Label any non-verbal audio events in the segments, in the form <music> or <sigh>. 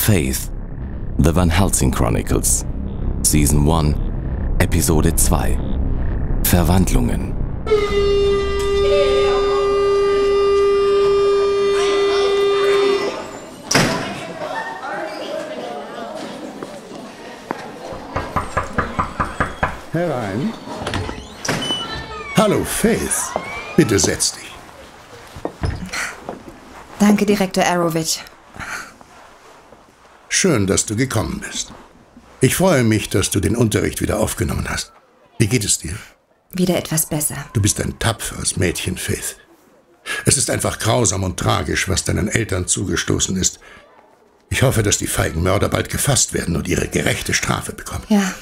Faith, The Van Helsing Chronicles, Season 1, Episode 2, Verwandlungen. Herein. Hallo, Faith. Bitte setz dich. Danke, Direktor Arrowitch. Schön, dass du gekommen bist. Ich freue mich, dass du den Unterricht wieder aufgenommen hast. Wie geht es dir? Wieder etwas besser. Du bist ein tapferes Mädchen, Faith. Es ist einfach grausam und tragisch, was deinen Eltern zugestoßen ist. Ich hoffe, dass die feigen Mörder bald gefasst werden und ihre gerechte Strafe bekommen. Ja,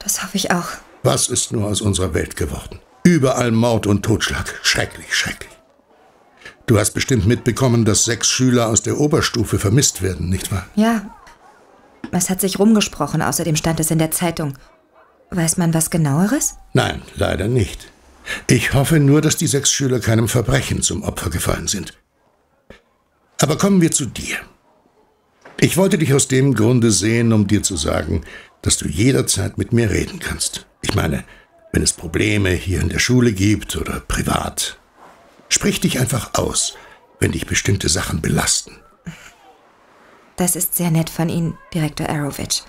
das hoffe ich auch. Was ist nur aus unserer Welt geworden? Überall Mord und Totschlag. Schrecklich, schrecklich. Du hast bestimmt mitbekommen, dass sechs Schüler aus der Oberstufe vermisst werden, nicht wahr? Ja. Es hat sich rumgesprochen, außerdem stand es in der Zeitung. Weiß man was genaueres? Nein, leider nicht. Ich hoffe nur, dass die sechs Schüler keinem Verbrechen zum Opfer gefallen sind. Aber kommen wir zu dir. Ich wollte dich aus dem Grunde sehen, um dir zu sagen, dass du jederzeit mit mir reden kannst. Ich meine, wenn es Probleme hier in der Schule gibt oder privat. Sprich dich einfach aus, wenn dich bestimmte Sachen belasten. Das ist sehr nett von Ihnen, Direktor Arrowitch.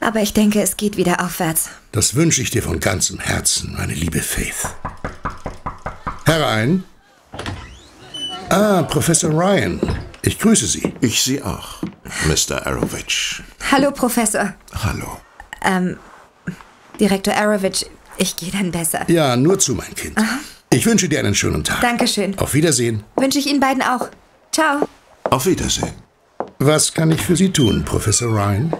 Aber ich denke, es geht wieder aufwärts. Das wünsche ich dir von ganzem Herzen, meine liebe Faith. Herein. Ah, Professor Ryan. Ich grüße Sie. Ich Sie auch, Mr. Arrowitch. Hallo, Professor. Hallo. Ähm, Direktor Arrowitch, ich gehe dann besser. Ja, nur zu, mein Kind. Ich wünsche dir einen schönen Tag. Dankeschön. Auf Wiedersehen. Wünsche ich Ihnen beiden auch. Ciao. Auf Wiedersehen. Was kann ich für Sie tun, Professor Ryan?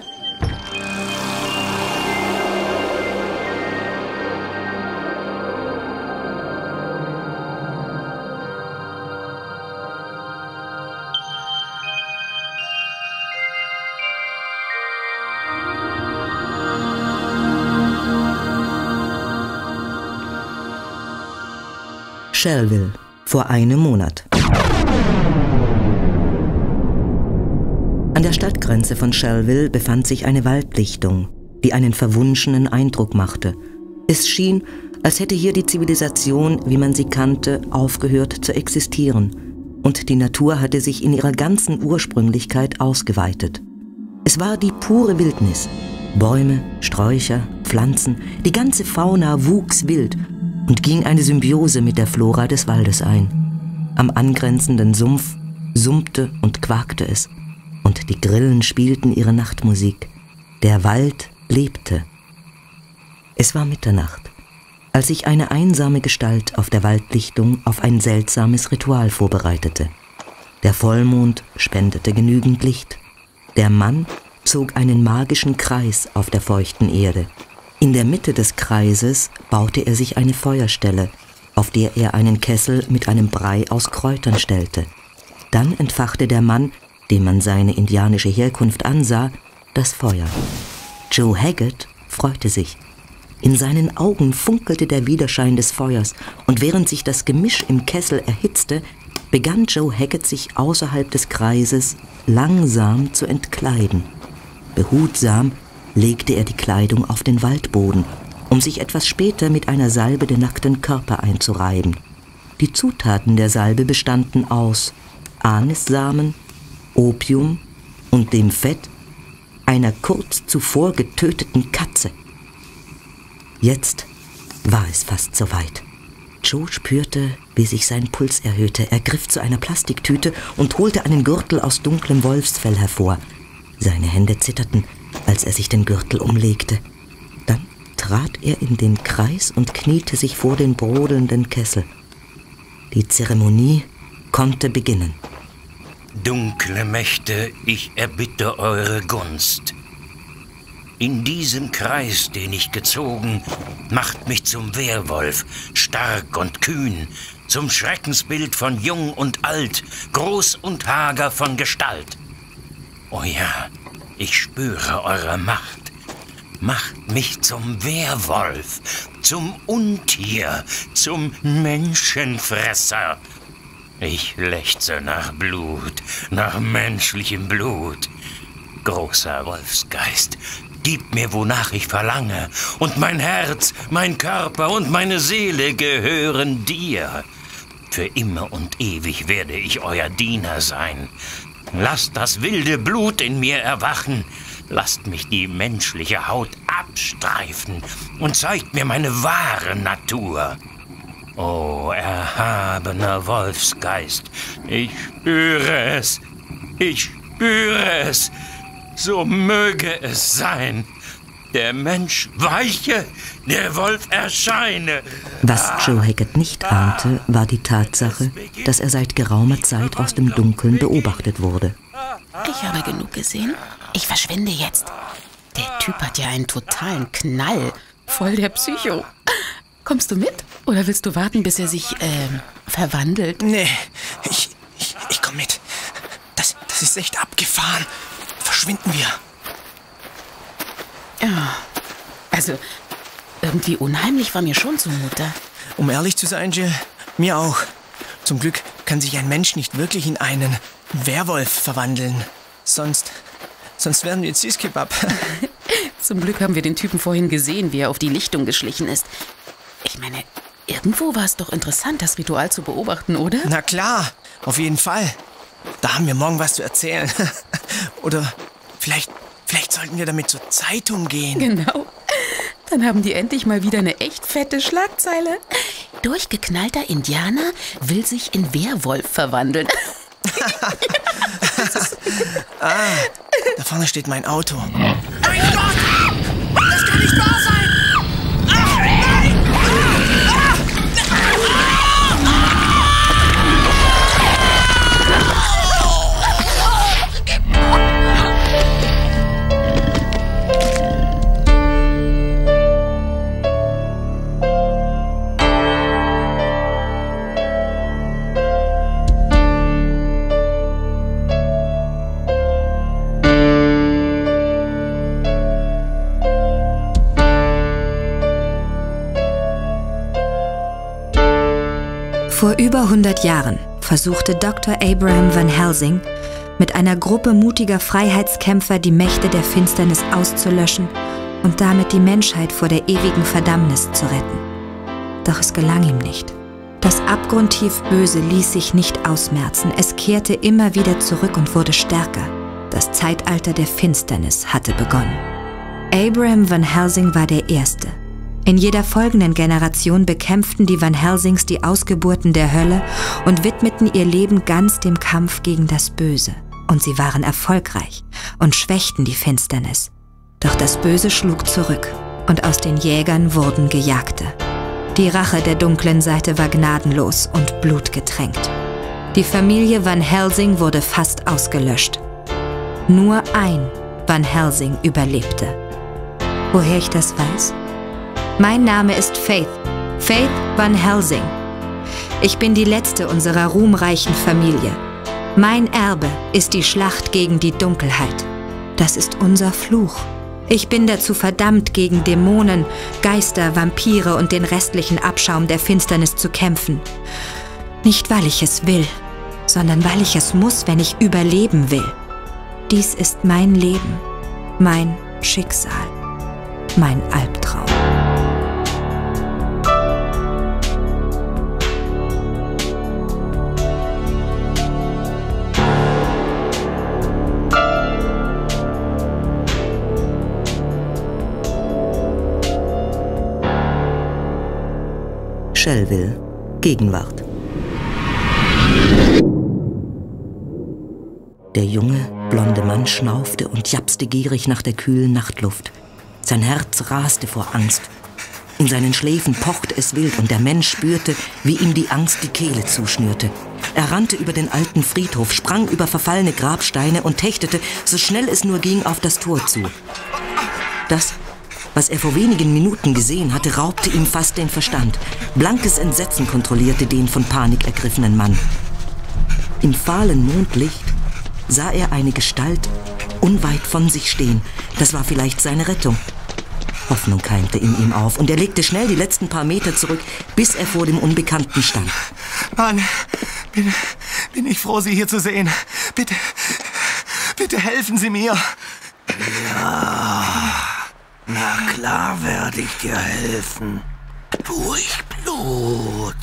Shellville, vor einem Monat. An der Stadtgrenze von Shellville befand sich eine Waldlichtung, die einen verwunschenen Eindruck machte. Es schien, als hätte hier die Zivilisation, wie man sie kannte, aufgehört zu existieren, und die Natur hatte sich in ihrer ganzen Ursprünglichkeit ausgeweitet. Es war die pure Wildnis. Bäume, Sträucher, Pflanzen, die ganze Fauna wuchs wild und ging eine Symbiose mit der Flora des Waldes ein. Am angrenzenden Sumpf summte und quakte es, und die Grillen spielten ihre Nachtmusik. Der Wald lebte. Es war Mitternacht, als sich eine einsame Gestalt auf der Waldlichtung auf ein seltsames Ritual vorbereitete. Der Vollmond spendete genügend Licht. Der Mann zog einen magischen Kreis auf der feuchten Erde. In der Mitte des Kreises baute er sich eine Feuerstelle, auf der er einen Kessel mit einem Brei aus Kräutern stellte. Dann entfachte der Mann, dem man seine indianische Herkunft ansah, das Feuer. Joe Haggett freute sich. In seinen Augen funkelte der Widerschein des Feuers, und während sich das Gemisch im Kessel erhitzte, begann Joe Haggett sich außerhalb des Kreises langsam zu entkleiden. Behutsam legte er die Kleidung auf den Waldboden, um sich etwas später mit einer Salbe den nackten Körper einzureiben. Die Zutaten der Salbe bestanden aus Anissamen, Opium und dem Fett einer kurz zuvor getöteten Katze. Jetzt war es fast soweit. Joe spürte, wie sich sein Puls erhöhte. Er griff zu einer Plastiktüte und holte einen Gürtel aus dunklem Wolfsfell hervor. Seine Hände zitterten, als er sich den Gürtel umlegte. Dann trat er in den Kreis und kniete sich vor den brodelnden Kessel. Die Zeremonie konnte beginnen. Dunkle Mächte, ich erbitte eure Gunst. In diesem Kreis, den ich gezogen, macht mich zum Wehrwolf, stark und kühn, zum Schreckensbild von Jung und Alt, groß und hager von Gestalt. Oh ja, ich spüre eure Macht. Macht mich zum Wehrwolf, zum Untier, zum Menschenfresser. Ich lechze nach Blut, nach menschlichem Blut. Großer Wolfsgeist, gib mir, wonach ich verlange, und mein Herz, mein Körper und meine Seele gehören dir. Für immer und ewig werde ich euer Diener sein. Lasst das wilde Blut in mir erwachen. Lasst mich die menschliche Haut abstreifen und zeigt mir meine wahre Natur. O erhabener Wolfsgeist, ich spüre es, ich spüre es, so möge es sein. Der Mensch weiche, der Wolf erscheine. Was Joe Hackett nicht ahnte, war die Tatsache, dass er seit geraumer Zeit aus dem Dunkeln beobachtet wurde. Ich habe genug gesehen. Ich verschwinde jetzt. Der Typ hat ja einen totalen Knall. Voll der Psycho. Kommst du mit? Oder willst du warten, bis er sich äh, verwandelt? Nee, ich, ich, ich komm mit. Das, das ist echt abgefahren. Verschwinden wir. Ja. Also, irgendwie unheimlich war mir schon zumute. Um ehrlich zu sein, Jill, mir auch. Zum Glück kann sich ein Mensch nicht wirklich in einen Werwolf verwandeln. Sonst, sonst wären wir Süßkebab. <laughs> Zum Glück haben wir den Typen vorhin gesehen, wie er auf die Lichtung geschlichen ist. Ich meine, irgendwo war es doch interessant, das Ritual zu beobachten, oder? Na klar, auf jeden Fall. Da haben wir morgen was zu erzählen. <laughs> Oder vielleicht, vielleicht sollten wir damit zur Zeitung gehen. Genau. Dann haben die endlich mal wieder eine echt fette Schlagzeile. Durchgeknallter Indianer will sich in Werwolf verwandeln. <laughs> ah, da vorne steht mein Auto. Mein Gott! Das kann nicht wahr sein! 100 Jahren versuchte Dr. Abraham Van Helsing mit einer Gruppe mutiger Freiheitskämpfer die Mächte der Finsternis auszulöschen und damit die Menschheit vor der ewigen Verdammnis zu retten. Doch es gelang ihm nicht. Das abgrundtief Böse ließ sich nicht ausmerzen, es kehrte immer wieder zurück und wurde stärker. Das Zeitalter der Finsternis hatte begonnen. Abraham Van Helsing war der Erste, in jeder folgenden Generation bekämpften die Van Helsings die Ausgeburten der Hölle und widmeten ihr Leben ganz dem Kampf gegen das Böse. Und sie waren erfolgreich und schwächten die Finsternis. Doch das Böse schlug zurück und aus den Jägern wurden Gejagte. Die Rache der dunklen Seite war gnadenlos und blutgetränkt. Die Familie Van Helsing wurde fast ausgelöscht. Nur ein Van Helsing überlebte. Woher ich das weiß? Mein Name ist Faith, Faith Van Helsing. Ich bin die letzte unserer ruhmreichen Familie. Mein Erbe ist die Schlacht gegen die Dunkelheit. Das ist unser Fluch. Ich bin dazu verdammt, gegen Dämonen, Geister, Vampire und den restlichen Abschaum der Finsternis zu kämpfen. Nicht weil ich es will, sondern weil ich es muss, wenn ich überleben will. Dies ist mein Leben, mein Schicksal, mein Albtraum. Shellville, Gegenwart. Der junge, blonde Mann schnaufte und japste gierig nach der kühlen Nachtluft. Sein Herz raste vor Angst. In seinen Schläfen pochte es wild und der Mensch spürte, wie ihm die Angst die Kehle zuschnürte. Er rannte über den alten Friedhof, sprang über verfallene Grabsteine und hechtete, so schnell es nur ging, auf das Tor zu. Das was er vor wenigen Minuten gesehen hatte, raubte ihm fast den Verstand. Blankes Entsetzen kontrollierte den von Panik ergriffenen Mann. Im fahlen Mondlicht sah er eine Gestalt unweit von sich stehen. Das war vielleicht seine Rettung. Hoffnung keimte in ihm auf und er legte schnell die letzten paar Meter zurück, bis er vor dem Unbekannten stand. Mann, bin, bin ich froh, Sie hier zu sehen. Bitte, bitte helfen Sie mir. Na klar werde ich dir helfen. Ruhig Blut.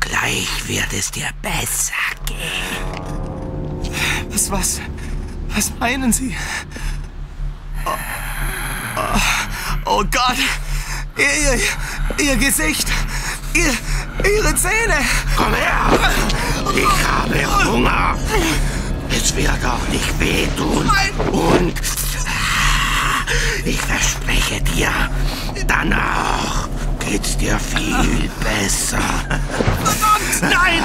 Gleich wird es dir besser gehen. Was, was, was meinen Sie? Oh, oh, oh Gott! Ihr, ihr, ihr Gesicht! Ihr, ihre Zähne! Komm her! Ich habe Hunger. Es wird auch nicht wehtun. Und ich verspreche dir, danach geht's dir viel besser. Nein!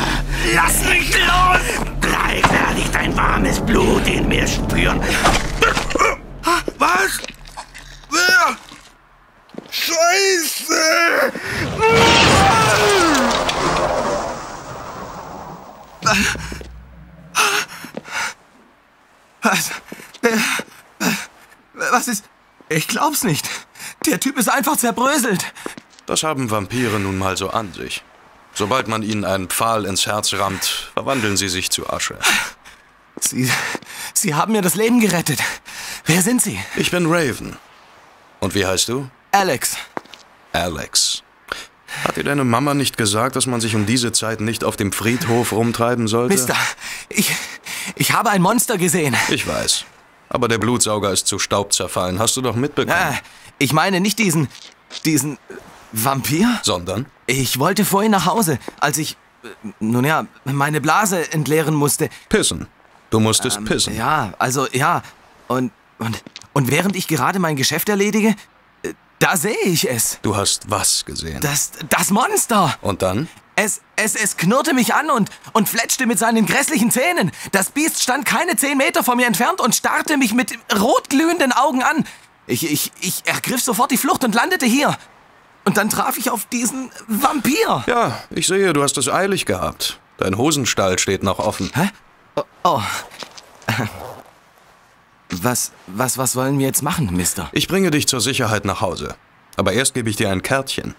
Lass mich los! Gleich werde ich dein warmes Blut in mir spüren. Was? Wer? Scheiße! Was? Was ist. Ich glaub's nicht. Der Typ ist einfach zerbröselt. Das haben Vampire nun mal so an sich. Sobald man ihnen einen Pfahl ins Herz rammt, verwandeln sie sich zu Asche. Sie. Sie haben mir das Leben gerettet. Wer sind Sie? Ich bin Raven. Und wie heißt du? Alex. Alex. Hat dir deine Mama nicht gesagt, dass man sich um diese Zeit nicht auf dem Friedhof rumtreiben sollte? Mister, ich. Ich habe ein Monster gesehen. Ich weiß. Aber der Blutsauger ist zu Staub zerfallen. Hast du doch mitbekommen. Äh, ich meine nicht diesen. diesen. Vampir? Sondern? Ich wollte vorhin nach Hause, als ich. Nun ja, meine Blase entleeren musste. Pissen. Du musstest pissen. Ja, also ja. Und, und, und während ich gerade mein Geschäft erledige, äh, da sehe ich es. Du hast was gesehen. Das, das Monster. Und dann? Es, es, es knurrte mich an und, und fletschte mit seinen grässlichen Zähnen. Das Biest stand keine zehn Meter von mir entfernt und starrte mich mit rotglühenden Augen an. Ich, ich, ich ergriff sofort die Flucht und landete hier. Und dann traf ich auf diesen Vampir. Ja, ich sehe, du hast es eilig gehabt. Dein Hosenstall steht noch offen. Hä? Oh. oh. Was, was, was wollen wir jetzt machen, Mister? Ich bringe dich zur Sicherheit nach Hause. Aber erst gebe ich dir ein Kärtchen.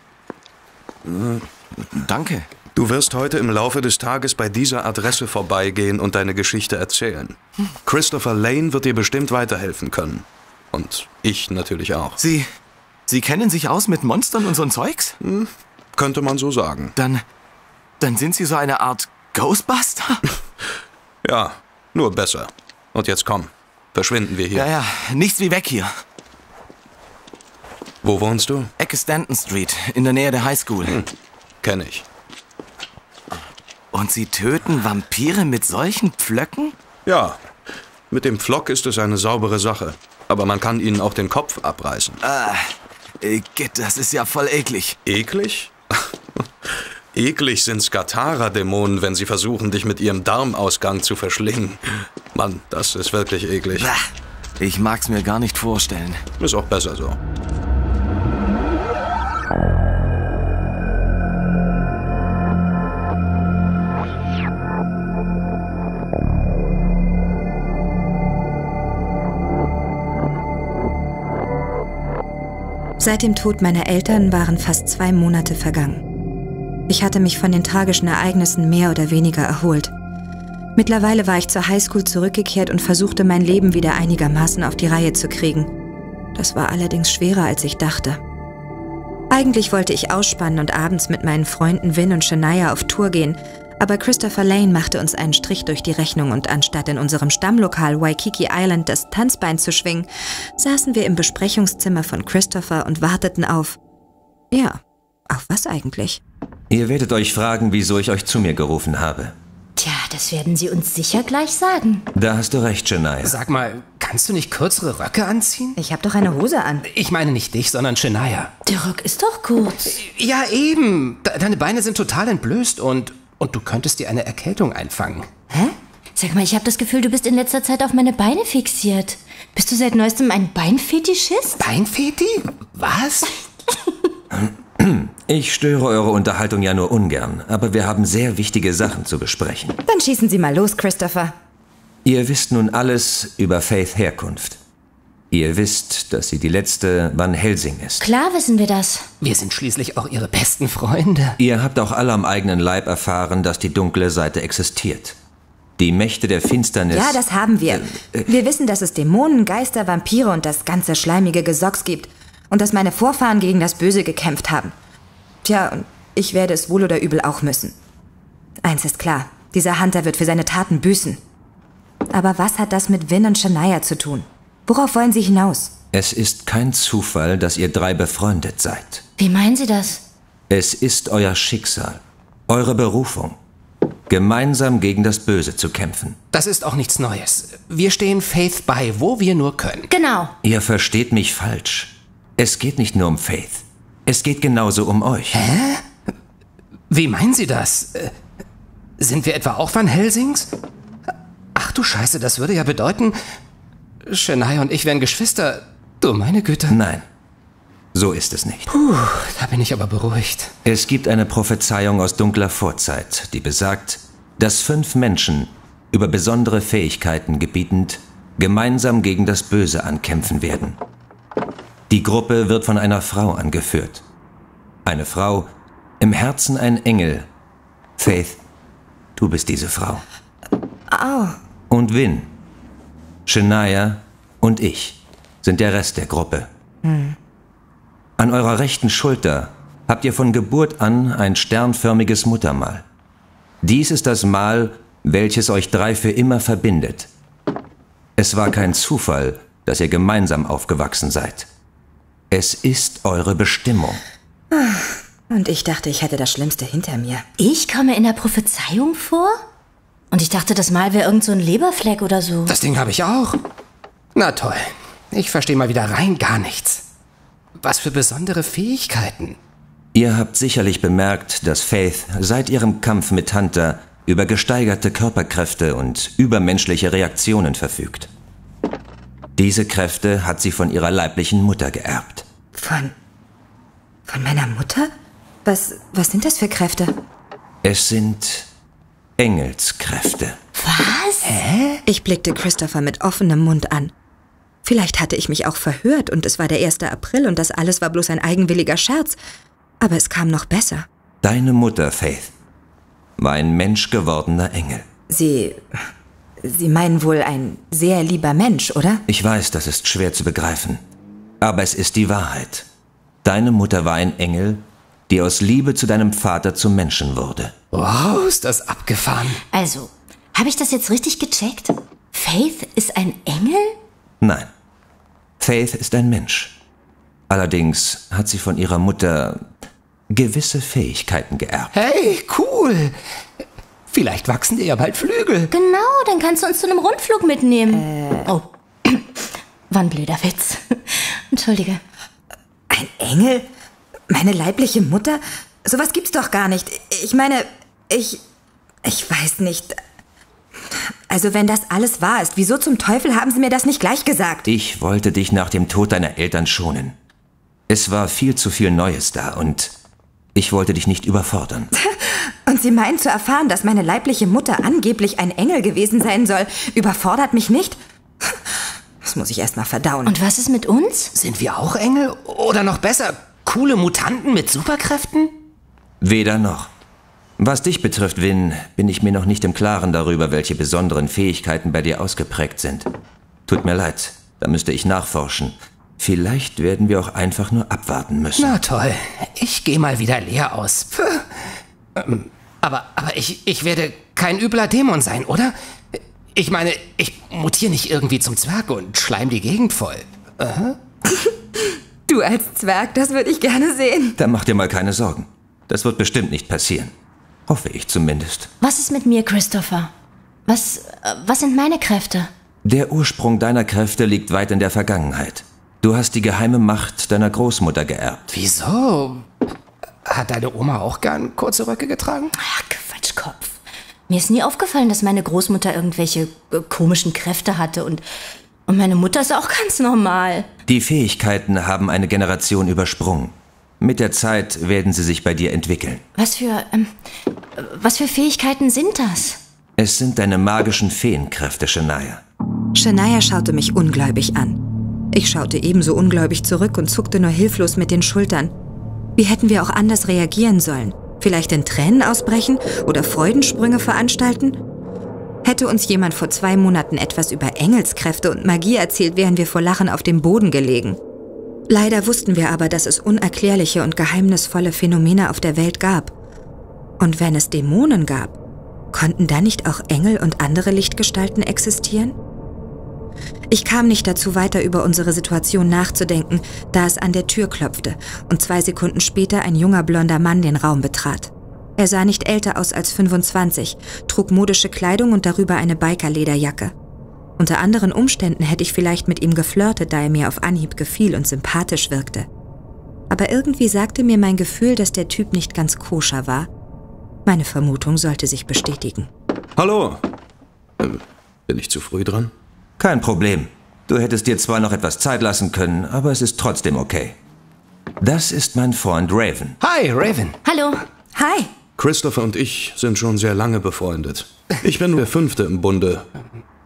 Danke. Du wirst heute im Laufe des Tages bei dieser Adresse vorbeigehen und deine Geschichte erzählen. Christopher Lane wird dir bestimmt weiterhelfen können. Und ich natürlich auch. Sie, Sie kennen sich aus mit Monstern und so'n Zeugs? Könnte man so sagen. Dann, dann sind Sie so eine Art Ghostbuster? <laughs> Ja, nur besser. Und jetzt komm, verschwinden wir hier. Ja, ja, nichts wie weg hier. Wo wohnst du? Ecke Stanton Street, in der Nähe der High School. Kenn ich. Und Sie töten Vampire mit solchen Pflöcken? Ja, mit dem Pflock ist es eine saubere Sache. Aber man kann ihnen auch den Kopf abreißen. Äh, Git, das ist ja voll eklig. Eklig? <laughs> Eklig sind Skatara-Dämonen, wenn sie versuchen, dich mit ihrem Darmausgang zu verschlingen. Mann, das ist wirklich eklig. Ich mag's mir gar nicht vorstellen. Ist auch besser so. Seit dem Tod meiner Eltern waren fast zwei Monate vergangen. Ich hatte mich von den tragischen Ereignissen mehr oder weniger erholt. Mittlerweile war ich zur Highschool zurückgekehrt und versuchte mein Leben wieder einigermaßen auf die Reihe zu kriegen. Das war allerdings schwerer, als ich dachte. Eigentlich wollte ich ausspannen und abends mit meinen Freunden Vin und Shania auf Tour gehen, aber Christopher Lane machte uns einen Strich durch die Rechnung und anstatt in unserem Stammlokal Waikiki Island das Tanzbein zu schwingen, saßen wir im Besprechungszimmer von Christopher und warteten auf. Ja, auf was eigentlich? Ihr werdet euch fragen, wieso ich euch zu mir gerufen habe. Tja, das werden Sie uns sicher gleich sagen. Da hast du recht, Shania. Sag mal, kannst du nicht kürzere Röcke anziehen? Ich habe doch eine Hose an. Ich meine nicht dich, sondern Shania. Der Rock ist doch kurz. Ja, eben. De deine Beine sind total entblößt und, und du könntest dir eine Erkältung einfangen. Hä? Sag mal, ich habe das Gefühl, du bist in letzter Zeit auf meine Beine fixiert. Bist du seit neuestem ein Beinfetischist? Beinfeti? Was? <clears throat> Ich störe eure Unterhaltung ja nur ungern, aber wir haben sehr wichtige Sachen zu besprechen. Dann schießen Sie mal los, Christopher. Ihr wisst nun alles über Faith Herkunft. Ihr wisst, dass sie die letzte Van Helsing ist. Klar wissen wir das. Wir sind schließlich auch ihre besten Freunde. Ihr habt auch alle am eigenen Leib erfahren, dass die dunkle Seite existiert. Die Mächte der Finsternis. Ja, das haben wir. Wir wissen, dass es Dämonen, Geister, Vampire und das ganze schleimige Gesocks gibt. Und dass meine Vorfahren gegen das Böse gekämpft haben. Tja, und ich werde es wohl oder übel auch müssen. Eins ist klar, dieser Hunter wird für seine Taten büßen. Aber was hat das mit Vin und Shania zu tun? Worauf wollen Sie hinaus? Es ist kein Zufall, dass ihr drei befreundet seid. Wie meinen Sie das? Es ist euer Schicksal, eure Berufung, gemeinsam gegen das Böse zu kämpfen. Das ist auch nichts Neues. Wir stehen Faith bei, wo wir nur können. Genau. Ihr versteht mich falsch. Es geht nicht nur um Faith. Es geht genauso um euch. Hä? Wie meinen Sie das? Äh, Sind wir etwa auch Van Helsings? Ach du Scheiße, das würde ja bedeuten, Shania und ich wären Geschwister. Du meine Güte. Nein, so ist es nicht. Puh, da bin ich aber beruhigt. Es gibt eine Prophezeiung aus dunkler Vorzeit, die besagt, dass fünf Menschen, über besondere Fähigkeiten gebietend, gemeinsam gegen das Böse ankämpfen werden. Die Gruppe wird von einer Frau angeführt. Eine Frau, im Herzen ein Engel. Faith, du bist diese Frau. Au. Und Vin, Shania und ich sind der Rest der Gruppe. Hm. An eurer rechten Schulter habt ihr von Geburt an ein sternförmiges Muttermal. Dies ist das Mal, welches euch drei für immer verbindet. Es war kein Zufall, dass ihr gemeinsam aufgewachsen seid. Es ist eure Bestimmung. Und ich dachte, ich hätte das Schlimmste hinter mir. Ich komme in der Prophezeiung vor? Und ich dachte, das Mal wäre irgend so ein Leberfleck oder so. Das Ding habe ich auch. Na toll. Ich verstehe mal wieder rein gar nichts. Was für besondere Fähigkeiten. Ihr habt sicherlich bemerkt, dass Faith seit ihrem Kampf mit Hunter über gesteigerte Körperkräfte und übermenschliche Reaktionen verfügt. Diese Kräfte hat sie von ihrer leiblichen Mutter geerbt. Von. von meiner Mutter? Was, was sind das für Kräfte? Es sind Engelskräfte. Was? Hä? Ich blickte Christopher mit offenem Mund an. Vielleicht hatte ich mich auch verhört und es war der 1. April und das alles war bloß ein eigenwilliger Scherz. Aber es kam noch besser. Deine Mutter, Faith, war ein menschgewordener Engel. Sie. Sie meinen wohl ein sehr lieber Mensch, oder? Ich weiß, das ist schwer zu begreifen. Aber es ist die Wahrheit. Deine Mutter war ein Engel, die aus Liebe zu deinem Vater zum Menschen wurde. Wow, ist das abgefahren. Also, habe ich das jetzt richtig gecheckt? Faith ist ein Engel? Nein. Faith ist ein Mensch. Allerdings hat sie von ihrer Mutter gewisse Fähigkeiten geerbt. Hey, cool. Vielleicht wachsen dir ja bald Flügel. Genau, dann kannst du uns zu einem Rundflug mitnehmen. Oh, <clears throat> war ein blöder Witz. <laughs> Entschuldige. Ein Engel? Meine leibliche Mutter? Sowas gibt's doch gar nicht. Ich meine, ich. Ich weiß nicht. Also, wenn das alles wahr ist, wieso zum Teufel haben Sie mir das nicht gleich gesagt? Ich wollte dich nach dem Tod deiner Eltern schonen. Es war viel zu viel Neues da und ich wollte dich nicht überfordern. <laughs> Und Sie meinen zu erfahren, dass meine leibliche Mutter angeblich ein Engel gewesen sein soll, überfordert mich nicht? Das muss ich erst mal verdauen. Und was ist mit uns? Sind wir auch Engel? Oder noch besser, coole Mutanten mit Superkräften? Weder noch. Was dich betrifft, Vin, bin ich mir noch nicht im Klaren darüber, welche besonderen Fähigkeiten bei dir ausgeprägt sind. Tut mir leid, da müsste ich nachforschen. Vielleicht werden wir auch einfach nur abwarten müssen. Na toll, ich gehe mal wieder leer aus. Ähm, aber, aber ich, ich werde kein übler Dämon sein, oder? Ich meine, ich mutiere nicht irgendwie zum Zwerg und schleim die Gegend voll. Aha. <laughs> Du als Zwerg, das würde ich gerne sehen. Da mach dir mal keine Sorgen. Das wird bestimmt nicht passieren. Hoffe ich zumindest. Was ist mit mir, Christopher? Was, äh, was sind meine Kräfte? Der Ursprung deiner Kräfte liegt weit in der Vergangenheit. Du hast die geheime Macht deiner Großmutter geerbt. Wieso? Hat deine Oma auch gern kurze Röcke getragen? Ach, Quatschkopf. Mir ist nie aufgefallen, dass meine Großmutter irgendwelche äh, komischen Kräfte hatte und, und meine Mutter ist auch ganz normal. Die Fähigkeiten haben eine Generation übersprungen. Mit der Zeit werden sie sich bei dir entwickeln. Was für, ähm, was für Fähigkeiten sind das? Es sind deine magischen Feenkräfte, Shania. Shania schaute mich ungläubig an. Ich schaute ebenso ungläubig zurück und zuckte nur hilflos mit den Schultern. Wie hätten wir auch anders reagieren sollen? Vielleicht in Tränen ausbrechen oder Freudensprünge veranstalten? Hätte uns jemand vor zwei Monaten etwas über Engelskräfte und Magie erzählt, wären wir vor Lachen auf dem Boden gelegen. Leider wussten wir aber, dass es unerklärliche und geheimnisvolle Phänomene auf der Welt gab. Und wenn es Dämonen gab, konnten da nicht auch Engel und andere Lichtgestalten existieren? Ich kam nicht dazu, weiter über unsere Situation nachzudenken, da es an der Tür klopfte und zwei Sekunden später ein junger blonder Mann den Raum betrat. Er sah nicht älter aus als 25, trug modische Kleidung und darüber eine Bikerlederjacke. Unter anderen Umständen hätte ich vielleicht mit ihm geflirtet, da er mir auf Anhieb gefiel und sympathisch wirkte. Aber irgendwie sagte mir mein Gefühl, dass der Typ nicht ganz koscher war. Meine Vermutung sollte sich bestätigen. Hallo. Ähm, bin ich zu früh dran? Kein Problem. Du hättest dir zwar noch etwas Zeit lassen können, aber es ist trotzdem okay. Das ist mein Freund Raven. Hi, Raven. Hallo. Hi. Christopher und ich sind schon sehr lange befreundet. Ich bin der Fünfte im Bunde.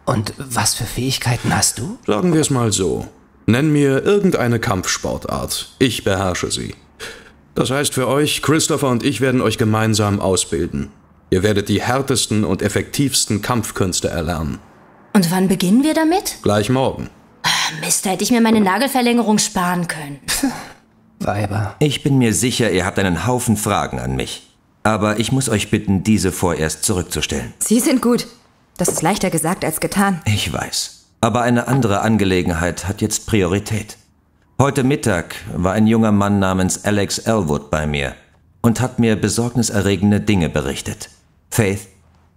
Und was für Fähigkeiten hast du? Sagen wir es mal so. Nenn mir irgendeine Kampfsportart. Ich beherrsche sie. Das heißt für euch, Christopher und ich werden euch gemeinsam ausbilden. Ihr werdet die härtesten und effektivsten Kampfkünste erlernen. Und wann beginnen wir damit? Gleich morgen. Mist, da hätte ich mir meine Nagelverlängerung sparen können. <laughs> Weiber. Ich bin mir sicher, ihr habt einen Haufen Fragen an mich. Aber ich muss euch bitten, diese vorerst zurückzustellen. Sie sind gut. Das ist leichter gesagt als getan. Ich weiß. Aber eine andere Angelegenheit hat jetzt Priorität. Heute Mittag war ein junger Mann namens Alex Elwood bei mir und hat mir besorgniserregende Dinge berichtet. Faith,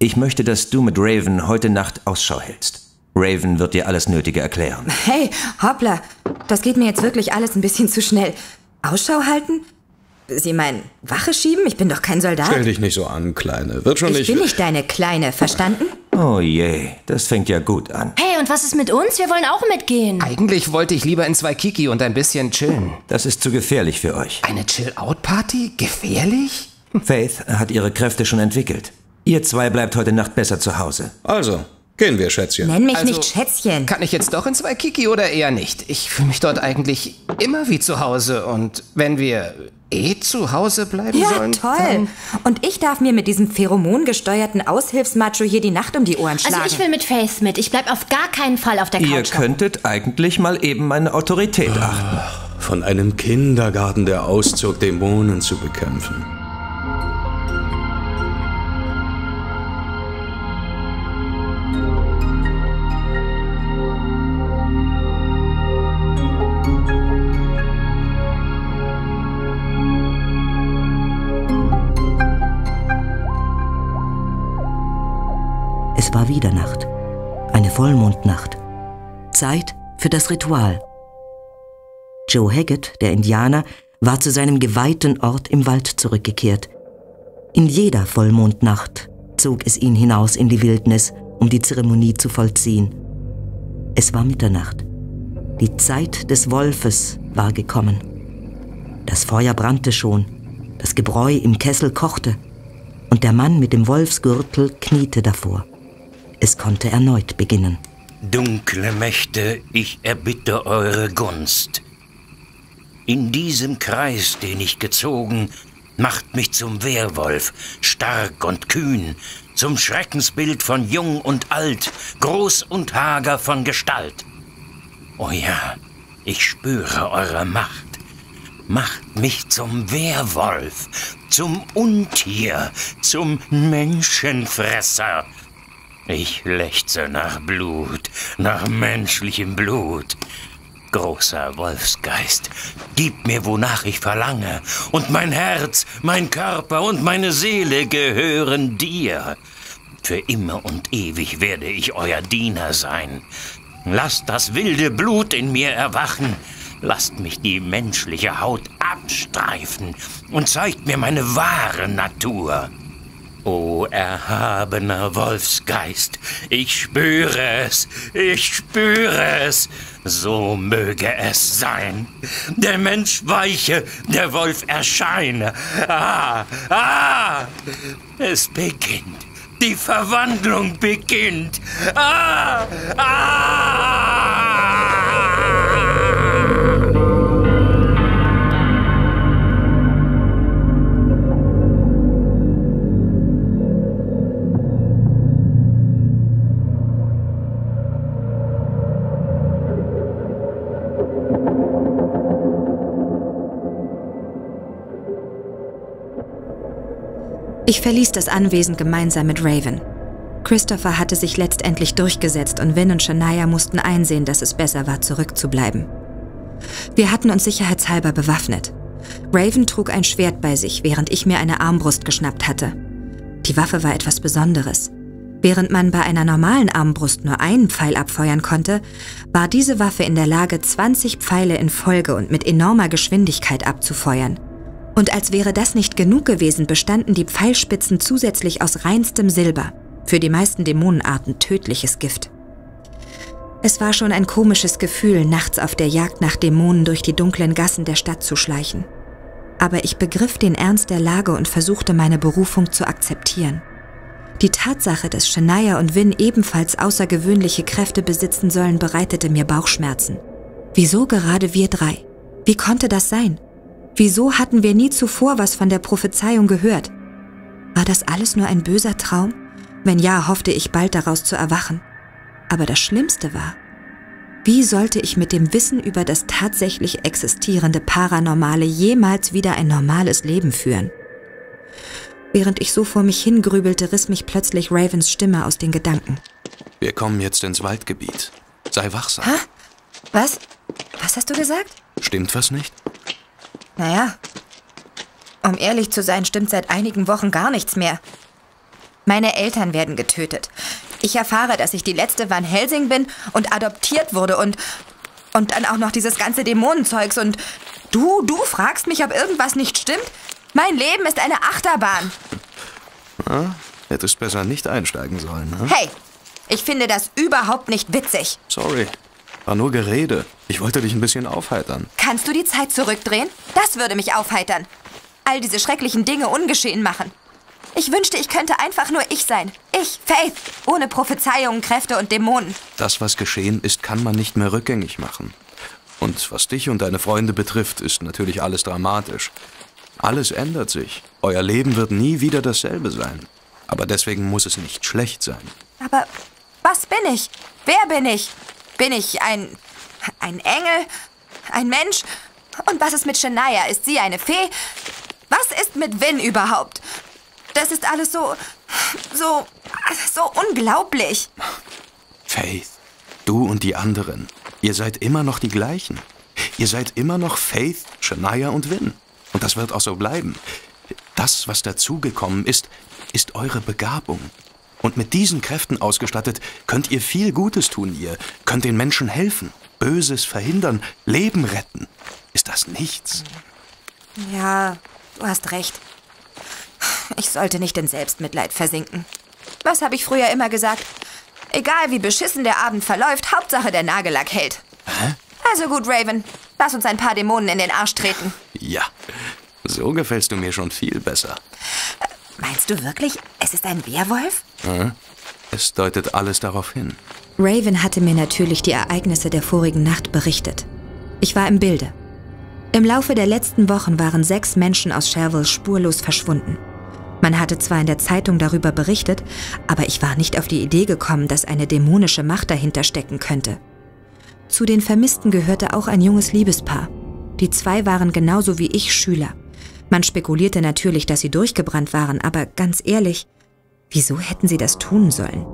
ich möchte, dass du mit Raven heute Nacht Ausschau hältst. Raven wird dir alles Nötige erklären. Hey, hoppla. Das geht mir jetzt wirklich alles ein bisschen zu schnell. Ausschau halten? Sie meinen, Wache schieben? Ich bin doch kein Soldat. Stell dich nicht so an, Kleine. Wird schon ich nicht. bin nicht deine Kleine, verstanden? Oh je, das fängt ja gut an. Hey, und was ist mit uns? Wir wollen auch mitgehen. Eigentlich wollte ich lieber in zwei Kiki und ein bisschen chillen. Das ist zu gefährlich für euch. Eine Chill-Out-Party? Gefährlich? <laughs> Faith hat ihre Kräfte schon entwickelt. Ihr zwei bleibt heute Nacht besser zu Hause. Also, gehen wir, Schätzchen. Nenn mich Also- nicht Schätzchen. Kann ich jetzt doch in zwei Kiki oder eher nicht? Ich fühle mich dort eigentlich immer wie zu Hause. Und wenn wir eh zu Hause bleiben Ja, sollen. toll. Und ich darf mir mit diesem pheromongesteuerten Aushilfsmacho hier die Nacht um die Ohren schlagen. Also ich will mit Faith mit. Ich bleib auf gar keinen Fall auf der Ihr Couch. hocken. könntet eigentlich mal eben meine Autorität achten. Von einem Kindergarten, der auszog, Dämonen zu bekämpfen. Vollmondnacht. Zeit für das Ritual. Joe Haggett, der Indianer, war zu seinem geweihten Ort im Wald zurückgekehrt. In jeder Vollmondnacht zog es ihn hinaus in die Wildnis, um die Zeremonie zu vollziehen. Es war Mitternacht. Die Zeit des Wolfes war gekommen. Das Feuer brannte schon, das Gebräu im Kessel kochte, und der Mann mit dem Wolfsgürtel kniete davor. Es konnte erneut beginnen. Dunkle Mächte, ich erbitte eure Gunst. In diesem Kreis, den ich gezogen, macht mich zum Wehrwolf, stark und kühn, zum Schreckensbild von Jung und Alt, groß und hager von Gestalt. Oh ja, ich spüre eure Macht. Macht mich zum Wehrwolf, zum Untier, zum Menschenfresser. Ich lechze nach Blut, nach menschlichem Blut. Großer Wolfsgeist, gib mir, wonach ich verlange, und mein Herz, mein Körper und meine Seele gehören dir. Für immer und ewig werde ich euer Diener sein. Lasst das wilde Blut in mir erwachen, lasst mich die menschliche Haut abstreifen und zeigt mir meine wahre Natur. O erhabener Wolfsgeist, ich spüre es, ich spüre es, so möge es sein. Der Mensch weiche, der Wolf erscheine. Ah, ah, es beginnt, die Verwandlung beginnt. Ah, ah. Ich verließ das Anwesen gemeinsam mit Raven. Christopher hatte sich letztendlich durchgesetzt und Vin und Shania mussten einsehen, dass es besser war, zurückzubleiben. Wir hatten uns sicherheitshalber bewaffnet. Raven trug ein Schwert bei sich, während ich mir eine Armbrust geschnappt hatte. Die Waffe war etwas Besonderes. Während man bei einer normalen Armbrust nur einen Pfeil abfeuern konnte, war diese Waffe in der Lage, 20 Pfeile in Folge und mit enormer Geschwindigkeit abzufeuern. Und als wäre das nicht genug gewesen, bestanden die Pfeilspitzen zusätzlich aus reinstem Silber, für die meisten Dämonenarten tödliches Gift. Es war schon ein komisches Gefühl, nachts auf der Jagd nach Dämonen durch die dunklen Gassen der Stadt zu schleichen. Aber ich begriff den Ernst der Lage und versuchte meine Berufung zu akzeptieren. Die Tatsache, dass Shania und Vin ebenfalls außergewöhnliche Kräfte besitzen sollen, bereitete mir Bauchschmerzen. Wieso gerade wir drei? Wie konnte das sein? Wieso hatten wir nie zuvor was von der Prophezeiung gehört? War das alles nur ein böser Traum? Wenn ja, hoffte ich bald daraus zu erwachen. Aber das Schlimmste war, wie sollte ich mit dem Wissen über das tatsächlich existierende Paranormale jemals wieder ein normales Leben führen? Während ich so vor mich hingrübelte, riss mich plötzlich Ravens Stimme aus den Gedanken. Wir kommen jetzt ins Waldgebiet. Sei wachsam. Hä? Was? Was hast du gesagt? Stimmt was nicht? Naja, um ehrlich zu sein, stimmt seit einigen Wochen gar nichts mehr. Meine Eltern werden getötet. Ich erfahre, dass ich die letzte Van Helsing bin und adoptiert wurde und. Und dann auch noch dieses ganze Dämonenzeugs und. Du, du fragst mich, ob irgendwas nicht stimmt? Mein Leben ist eine Achterbahn. Na, hättest besser nicht einsteigen sollen, ne? Hey, ich finde das überhaupt nicht witzig. Sorry. War nur Gerede. Ich wollte dich ein bisschen aufheitern. Kannst du die Zeit zurückdrehen? Das würde mich aufheitern. All diese schrecklichen Dinge ungeschehen machen. Ich wünschte, ich könnte einfach nur ich sein. Ich, Faith, ohne Prophezeiungen, Kräfte und Dämonen. Das, was geschehen ist, kann man nicht mehr rückgängig machen. Und was dich und deine Freunde betrifft, ist natürlich alles dramatisch. Alles ändert sich. Euer Leben wird nie wieder dasselbe sein. Aber deswegen muss es nicht schlecht sein. Aber was bin ich? Wer bin ich? Bin ich ein. ein Engel? Ein Mensch? Und was ist mit Shania? Ist sie eine Fee? Was ist mit Vin überhaupt? Das ist alles so. so. so unglaublich. Faith, du und die anderen, ihr seid immer noch die gleichen. Ihr seid immer noch Faith, Shania und Vin. Und das wird auch so bleiben. Das, was dazugekommen ist, ist eure Begabung. Und mit diesen Kräften ausgestattet könnt ihr viel Gutes tun. Ihr könnt den Menschen helfen, Böses verhindern, Leben retten. Ist das nichts? Ja, du hast recht. Ich sollte nicht in Selbstmitleid versinken. Was habe ich früher immer gesagt? Egal wie beschissen der Abend verläuft, Hauptsache der Nagellack hält. Hä? Also gut, Raven. Lass uns ein paar Dämonen in den Arsch treten. Ja, so gefällst du mir schon viel besser. Meinst du wirklich, es ist ein Werwolf? Hm? Es deutet alles darauf hin. Raven hatte mir natürlich die Ereignisse der vorigen Nacht berichtet. Ich war im Bilde. Im Laufe der letzten Wochen waren sechs Menschen aus Cherville spurlos verschwunden. Man hatte zwar in der Zeitung darüber berichtet, aber ich war nicht auf die Idee gekommen, dass eine dämonische Macht dahinter stecken könnte. Zu den Vermissten gehörte auch ein junges Liebespaar. Die zwei waren genauso wie ich Schüler. Man spekulierte natürlich, dass sie durchgebrannt waren, aber ganz ehrlich, wieso hätten sie das tun sollen?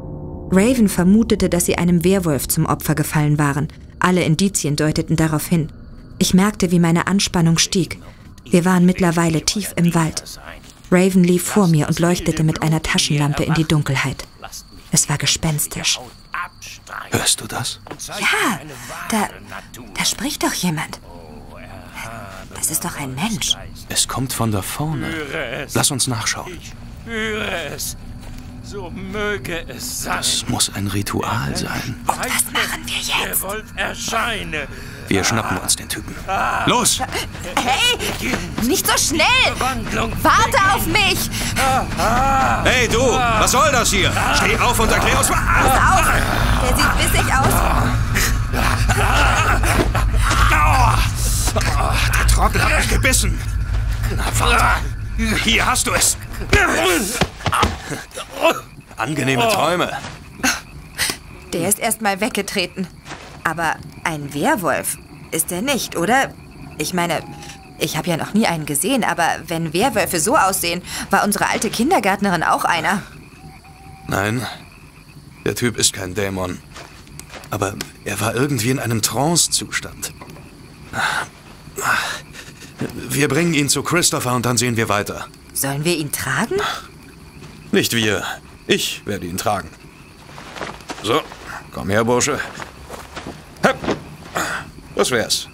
Raven vermutete, dass sie einem Werwolf zum Opfer gefallen waren. Alle Indizien deuteten darauf hin. Ich merkte, wie meine Anspannung stieg. Wir waren mittlerweile tief im Wald. Raven lief vor mir und leuchtete mit einer Taschenlampe in die Dunkelheit. Es war gespenstisch. Hörst du das? Ja, da, da spricht doch jemand. Das ist doch ein Mensch. Es kommt von da vorne. Lass uns nachschauen. Ich führe es. So möge es sein. Das muss ein Ritual sein. Und was machen wir jetzt? Der Wolf erscheine. Wir schnappen uns den Typen. Los! Hey! Nicht so schnell! Warte auf mich! Hey du! Was soll das hier? Steh auf und erklär uns mal. Pass auf! Der sieht bissig aus. Der Trottel hat mich gebissen. Na, warte. Hier hast du es. Angenehme Träume. Der ist erst mal weggetreten. Aber ein Werwolf ist er nicht, oder? Ich meine, Ich habe ja noch nie einen gesehen, aber wenn Werwölfe so aussehen, war unsere alte Kindergärtnerin auch einer. Nein, der Typ ist kein Dämon. Aber er war irgendwie in einem Trance-Zustand. Wir bringen ihn zu Christopher und dann sehen wir weiter. Sollen wir ihn tragen? Nicht wir. Ich werde ihn tragen. So, komm her, Bursche. Hepp. Das wär's.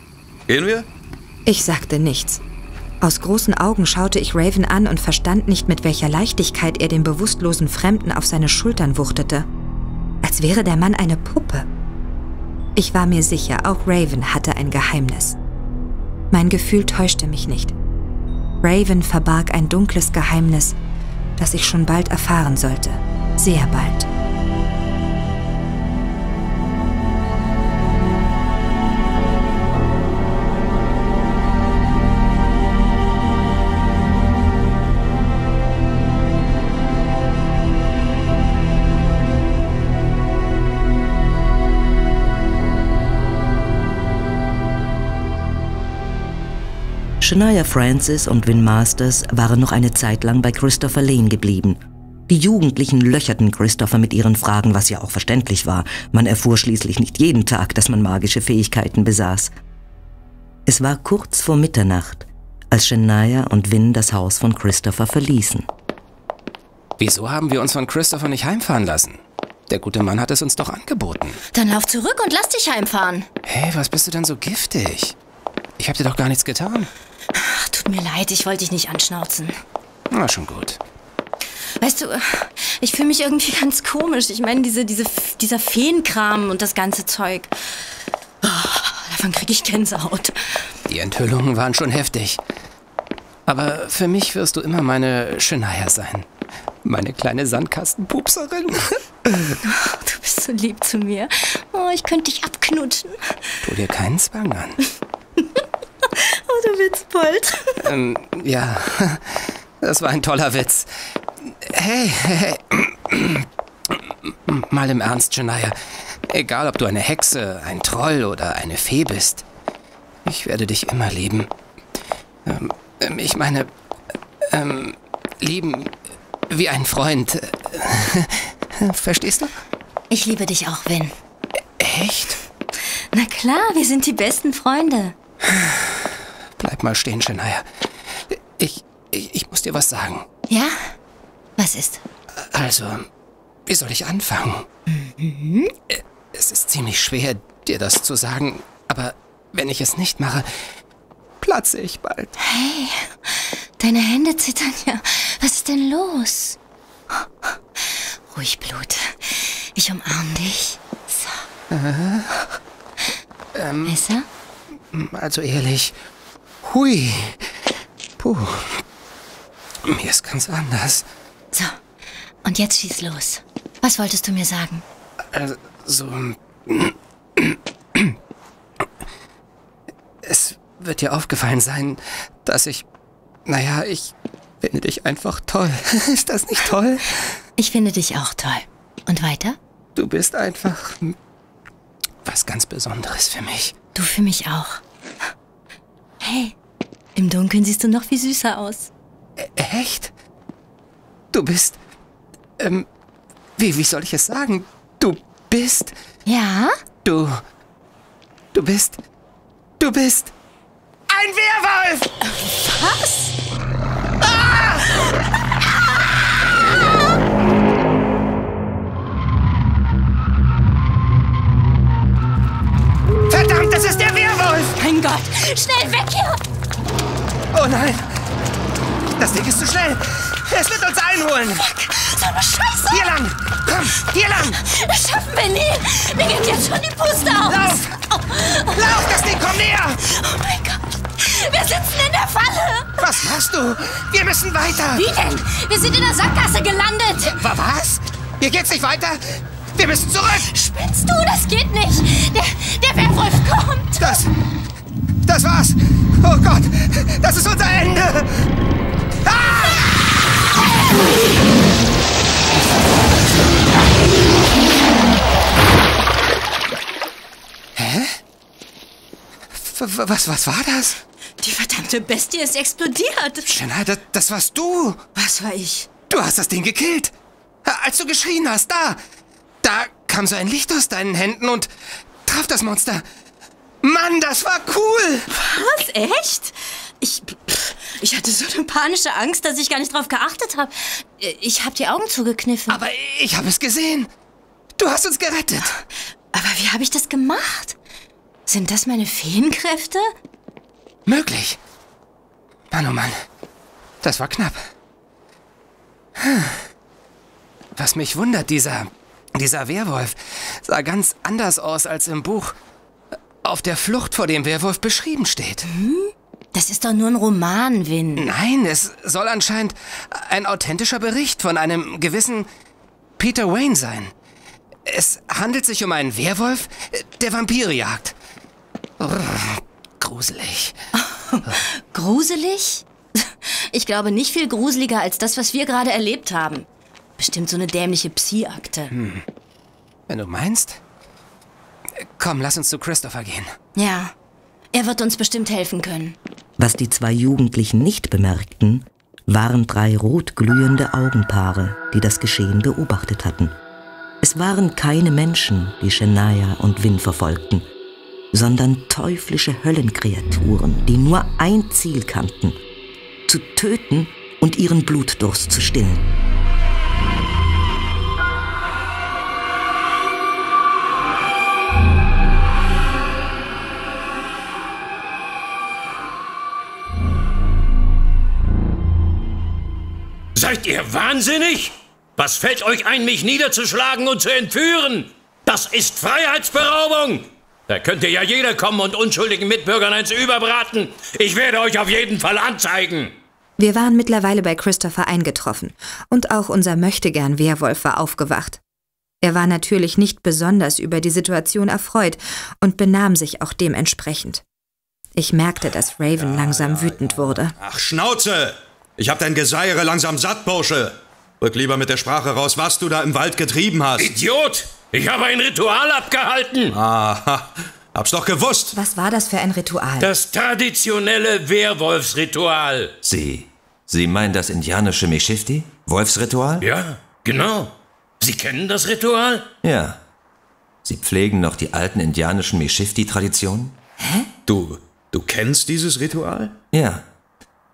Gehen wir? Ich sagte nichts. Aus großen Augen schaute ich Raven an und verstand nicht, mit welcher Leichtigkeit er den bewusstlosen Fremden auf seine Schultern wuchtete. Als wäre der Mann eine Puppe. Ich war mir sicher, auch Raven hatte ein Geheimnis. Mein Gefühl täuschte mich nicht. Raven verbarg ein dunkles Geheimnis, das ich schon bald erfahren sollte. Sehr bald. Shania Francis und Win Masters waren noch eine Zeit lang bei Christopher Lane geblieben. Die Jugendlichen löcherten Christopher mit ihren Fragen, was ja auch verständlich war. Man erfuhr schließlich nicht jeden Tag, dass man magische Fähigkeiten besaß. Es war kurz vor Mitternacht, als Shania und Win das Haus von Christopher verließen. Wieso haben wir uns von Christopher nicht heimfahren lassen? Der gute Mann hat es uns doch angeboten. Dann lauf zurück und lass dich heimfahren. Hey, was bist du denn so giftig? Ich hab dir doch gar nichts getan. Ach, tut mir leid, ich wollte dich nicht anschnauzen. Na, schon gut. Weißt du, ich fühle mich irgendwie ganz komisch. Ich meine, diese, diese, dieser Feenkram und das ganze Zeug. Oh, davon kriege ich Gänsehaut. Die Enthüllungen waren schon heftig. Aber für mich wirst du immer meine Shania sein. Meine kleine Sandkastenpupserin. Oh, du bist so lieb zu mir. Oh, ich könnte dich abknutschen. Tu dir keinen Zwang an. <laughs> Du Witzbold. Ähm, ja, das war ein toller Witz. Hey, hey, mal im Ernst, Shania. Egal, ob du eine Hexe, ein Troll oder eine Fee bist. Ich werde dich immer lieben. Ähm, ähm, ich meine, ähm, lieben wie ein Freund. <laughs> Verstehst du? Ich liebe dich auch, Win. Echt? Na klar, wir sind die besten Freunde. Bleib mal stehen, Shania. Ich, ich, ich muss dir was sagen. Ja? Was ist? Also, wie soll ich anfangen? Mhm. Es ist ziemlich schwer, dir das zu sagen, aber wenn ich es nicht mache, platze ich bald. Hey, deine Hände zittern ja. Was ist denn los? Ruhig, Blut. Ich umarm dich. So. Äh, ähm, Besser? Also ehrlich. Hui. Puh. Mir ist ganz anders. So. Und jetzt schieß los. Was wolltest du mir sagen? Also. Es wird dir aufgefallen sein, dass ich. Naja, ich finde dich einfach toll. <laughs> Ist das nicht toll? Ich finde dich auch toll. Und weiter? Du bist einfach was ganz Besonderes für mich. Du für mich auch. Hey, im Dunkeln siehst du noch viel süßer aus. E echt? Du bist. Ähm, wie, wie soll ich es sagen? Du bist. Ja? Du. Du bist. Du bist. Ein Werwolf! Was? Verdammt, Mein Gott! Schnell weg hier! Oh nein! Das Ding ist zu schnell! Es wird uns einholen! Fuck! So eine Scheiße! Hier lang! Komm, hier lang! Das schaffen wir nie! Mir geht jetzt schon die Puste aus! Lauf! Lauf! Das Ding kommt näher! Oh mein Gott! Wir sitzen in der Falle! Was machst du? Wir müssen weiter! Wie denn? Wir sind in der Sackgasse gelandet! Wa- Was? Hier geht's nicht weiter! Wir müssen zurück! Spinnst du? Das geht nicht! Der, der Werwolf kommt! Das. Das war's! Oh Gott! Das ist unser Ende! Hä? W- w- Was, was war das? Die verdammte Bestie ist explodiert. Shania, das, das warst du. Was war ich? Du hast das Ding gekillt. Als du geschrien hast, da. Da kam so ein Licht aus deinen Händen und traf das Monster. Mann, das war cool. Was? Echt? Ich, ich hatte so eine panische Angst, dass ich gar nicht drauf geachtet habe. Ich habe die Augen zugekniffen. Aber ich habe es gesehen. Du hast uns gerettet. Aber wie habe ich das gemacht? Sind das meine Feenkräfte? Möglich. Mann, oh Mann. Das war knapp. Was mich wundert, dieser, dieser Werwolf sah ganz anders aus als im Buch auf der Flucht vor dem Werwolf beschrieben steht. Hm? Das ist doch nur ein Roman, Win. Nein, es soll anscheinend ein authentischer Bericht von einem gewissen Peter Wayne sein. Es handelt sich um einen Werwolf, der Vampire jagt. gruselig. <laughs> gruselig? Ich glaube nicht viel gruseliger als das, was wir gerade erlebt haben. Bestimmt so eine dämliche Psi-Akte. Hm. Wenn du meinst. Komm, lass uns zu Christopher gehen. Ja, er wird uns bestimmt helfen können. Was die zwei Jugendlichen nicht bemerkten, waren drei rotglühende Augenpaare, die das Geschehen beobachtet hatten. Es waren keine Menschen, die Shania und Win verfolgten, sondern teuflische Höllenkreaturen, die nur ein Ziel kannten, zu töten und ihren Blutdurst zu stillen. Seid ihr wahnsinnig? Was fällt euch ein, mich niederzuschlagen und zu entführen? Das ist Freiheitsberaubung! Da könnte ja jeder kommen und unschuldigen Mitbürgern eins überbraten. Ich werde euch auf jeden Fall anzeigen. Wir waren mittlerweile bei Christopher eingetroffen und auch unser Möchtegern Werwolf war aufgewacht. Er war natürlich nicht besonders über die Situation erfreut und benahm sich auch dementsprechend. Ich merkte, dass Raven ja, langsam ja, wütend ja. wurde. Ach, Schnauze! Ich hab dein Geseiere langsam satt, Bursche. Rück lieber mit der Sprache raus, was du da im Wald getrieben hast. Idiot! Ich habe ein Ritual abgehalten. Aha, hab's doch gewusst. Was war das für ein Ritual? Das traditionelle Werwolfsritual. Sie, Sie meinen das indianische Meshifti? Wolfsritual? Ja, genau. Sie kennen das Ritual? Ja. Sie pflegen noch die alten indianischen Meshifti-Traditionen? Hä? Du, du kennst dieses Ritual? Ja.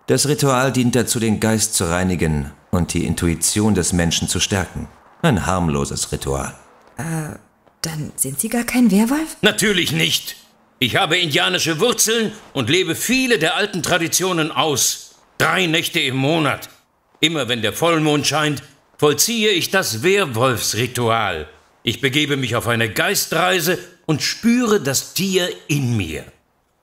Das Ritual dient dazu, den Geist zu reinigen und die Intuition des Menschen zu stärken. Ein harmloses Ritual. Äh, dann sind Sie gar kein Werwolf? Natürlich nicht. Ich habe indianische Wurzeln und lebe viele der alten Traditionen aus. Drei Nächte im Monat. Immer wenn der Vollmond scheint, vollziehe ich das Werwolfsritual. Ich begebe mich auf eine Geistreise und spüre das Tier in mir.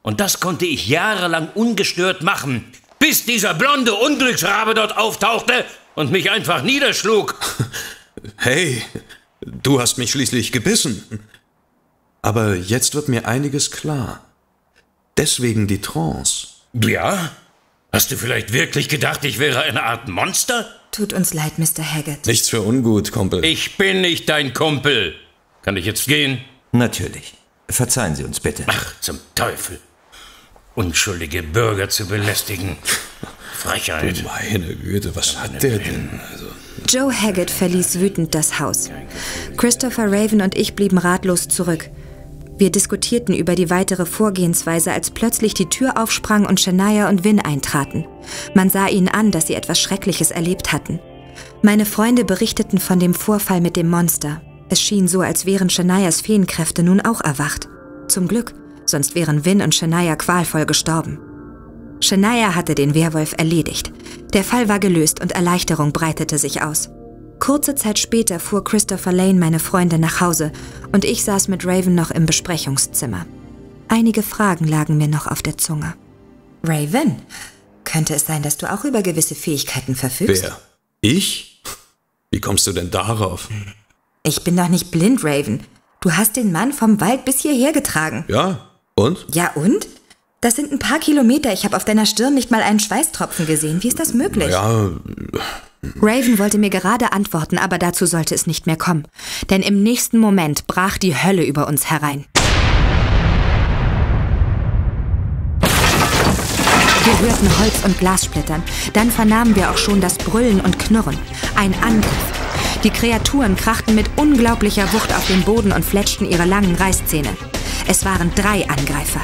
Und das konnte ich jahrelang ungestört machen, bis dieser blonde Unglücksrabe dort auftauchte und mich einfach niederschlug. <laughs> Hey, du hast mich schließlich gebissen. Aber jetzt wird mir einiges klar. Deswegen die Trance. Ja? Hast du vielleicht wirklich gedacht, ich wäre eine Art Monster? Tut uns leid, Mr. Haggett. Nichts für ungut, Kumpel. Ich bin nicht dein Kumpel. Kann ich jetzt gehen? Natürlich. Verzeihen Sie uns bitte. Ach, zum Teufel unschuldige Bürger zu belästigen. Frechheit. Meine Güte, was hat der denn? Also Joe Haggett verließ wütend das Haus. Christopher Raven und ich blieben ratlos zurück. Wir diskutierten über die weitere Vorgehensweise, als plötzlich die Tür aufsprang und Shania und Win eintraten. Man sah ihnen an, dass sie etwas Schreckliches erlebt hatten. Meine Freunde berichteten von dem Vorfall mit dem Monster. Es schien so, als wären Shanias Feenkräfte nun auch erwacht. Zum Glück sonst wären Win und Shania qualvoll gestorben. Shania hatte den Werwolf erledigt. Der Fall war gelöst und Erleichterung breitete sich aus. Kurze Zeit später fuhr Christopher Lane meine Freunde nach Hause und ich saß mit Raven noch im Besprechungszimmer. Einige Fragen lagen mir noch auf der Zunge. Raven, könnte es sein, dass du auch über gewisse Fähigkeiten verfügst? Wer? Ich? Wie kommst du denn darauf? Ich bin doch nicht blind, Raven. Du hast den Mann vom Wald bis hierher getragen. Ja, und? Ja, und? Das sind ein paar Kilometer. Ich habe auf deiner Stirn nicht mal einen Schweißtropfen gesehen. Wie ist das möglich? Ja. Raven wollte mir gerade antworten, aber dazu sollte es nicht mehr kommen. Denn im nächsten Moment brach die Hölle über uns herein. Wir hörten Holz und Glas splittern. Dann vernahmen wir auch schon das Brüllen und Knurren. Ein Angriff. Die Kreaturen krachten mit unglaublicher Wucht auf den Boden und fletschten ihre langen Reißzähne. Es waren drei Angreifer.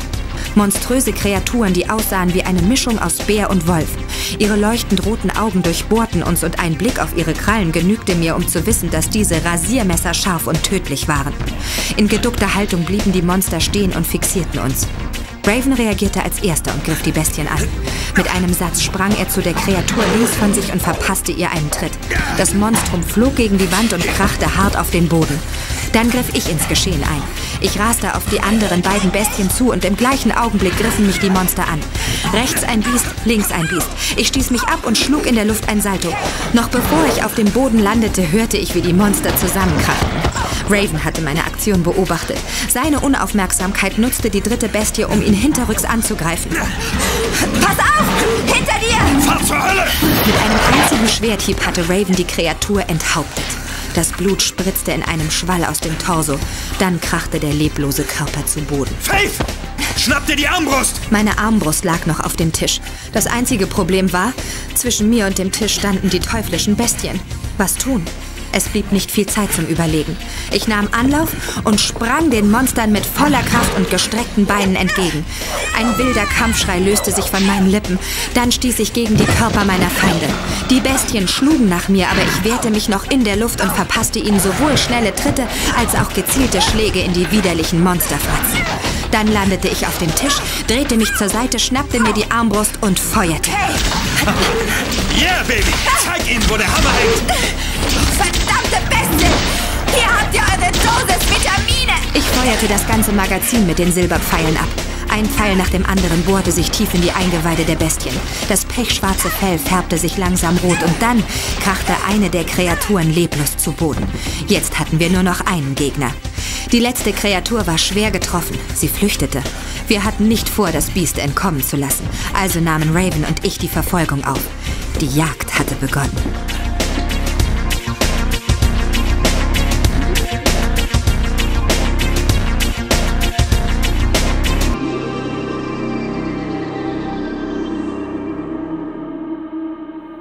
Monströse Kreaturen, die aussahen wie eine Mischung aus Bär und Wolf. Ihre leuchtend roten Augen durchbohrten uns und ein Blick auf ihre Krallen genügte mir, um zu wissen, dass diese Rasiermesser scharf und tödlich waren. In geduckter Haltung blieben die Monster stehen und fixierten uns. Raven reagierte als erster und griff die Bestien an. Mit einem Satz sprang er zu der Kreatur links von sich und verpasste ihr einen Tritt. Das Monstrum flog gegen die Wand und krachte hart auf den Boden. Dann griff ich ins Geschehen ein. Ich raste auf die anderen beiden Bestien zu und im gleichen Augenblick griffen mich die Monster an. Rechts ein Biest, links ein Biest. Ich stieß mich ab und schlug in der Luft ein Salto. Noch bevor ich auf dem Boden landete, hörte ich, wie die Monster zusammenkrachten. Raven hatte meine Aktion beobachtet. Seine Unaufmerksamkeit nutzte die dritte Bestie, um ihn hinterrücks anzugreifen. Pass auf! Hinter dir! Fahr zur Hölle! Mit einem einzigen Schwerthieb hatte Raven die Kreatur enthauptet. Das Blut spritzte in einem Schwall aus dem Torso. Dann krachte der leblose Körper zu Boden. Faith! Schnapp dir die Armbrust! Meine Armbrust lag noch auf dem Tisch. Das einzige Problem war, zwischen mir und dem Tisch standen die teuflischen Bestien. Was tun? Es blieb nicht viel Zeit zum Überlegen. Ich nahm Anlauf und sprang den Monstern mit voller Kraft und gestreckten Beinen entgegen. Ein wilder Kampfschrei löste sich von meinen Lippen. Dann stieß ich gegen die Körper meiner Feinde. Die Bestien schlugen nach mir, aber ich wehrte mich noch in der Luft und verpasste ihnen sowohl schnelle Tritte als auch gezielte Schläge in die widerlichen Monsterfratzen. Dann landete ich auf dem Tisch, drehte mich zur Seite, schnappte mir die Armbrust und feuerte. Yeah, Baby! Zeig ihnen, wo der Hammer hängt! Feuerte das ganze Magazin mit den Silberpfeilen ab. Ein Pfeil nach dem anderen bohrte sich tief in die Eingeweide der Bestien. Das pechschwarze Fell färbte sich langsam rot und dann krachte eine der Kreaturen leblos zu Boden. Jetzt hatten wir nur noch einen Gegner. Die letzte Kreatur war schwer getroffen. Sie flüchtete. Wir hatten nicht vor, das Biest entkommen zu lassen. Also nahmen Raven und ich die Verfolgung auf. Die Jagd hatte begonnen.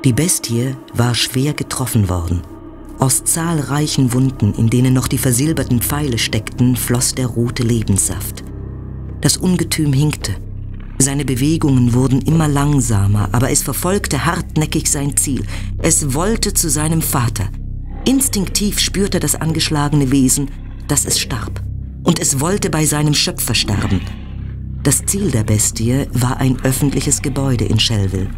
Die Bestie war schwer getroffen worden. Aus zahlreichen Wunden, in denen noch die versilberten Pfeile steckten, floss der rote Lebenssaft. Das Ungetüm hinkte. Seine Bewegungen wurden immer langsamer, aber es verfolgte hartnäckig sein Ziel. Es wollte zu seinem Vater. Instinktiv spürte das angeschlagene Wesen, dass es starb. Und es wollte bei seinem Schöpfer sterben. Das Ziel der Bestie war ein öffentliches Gebäude in Shellville.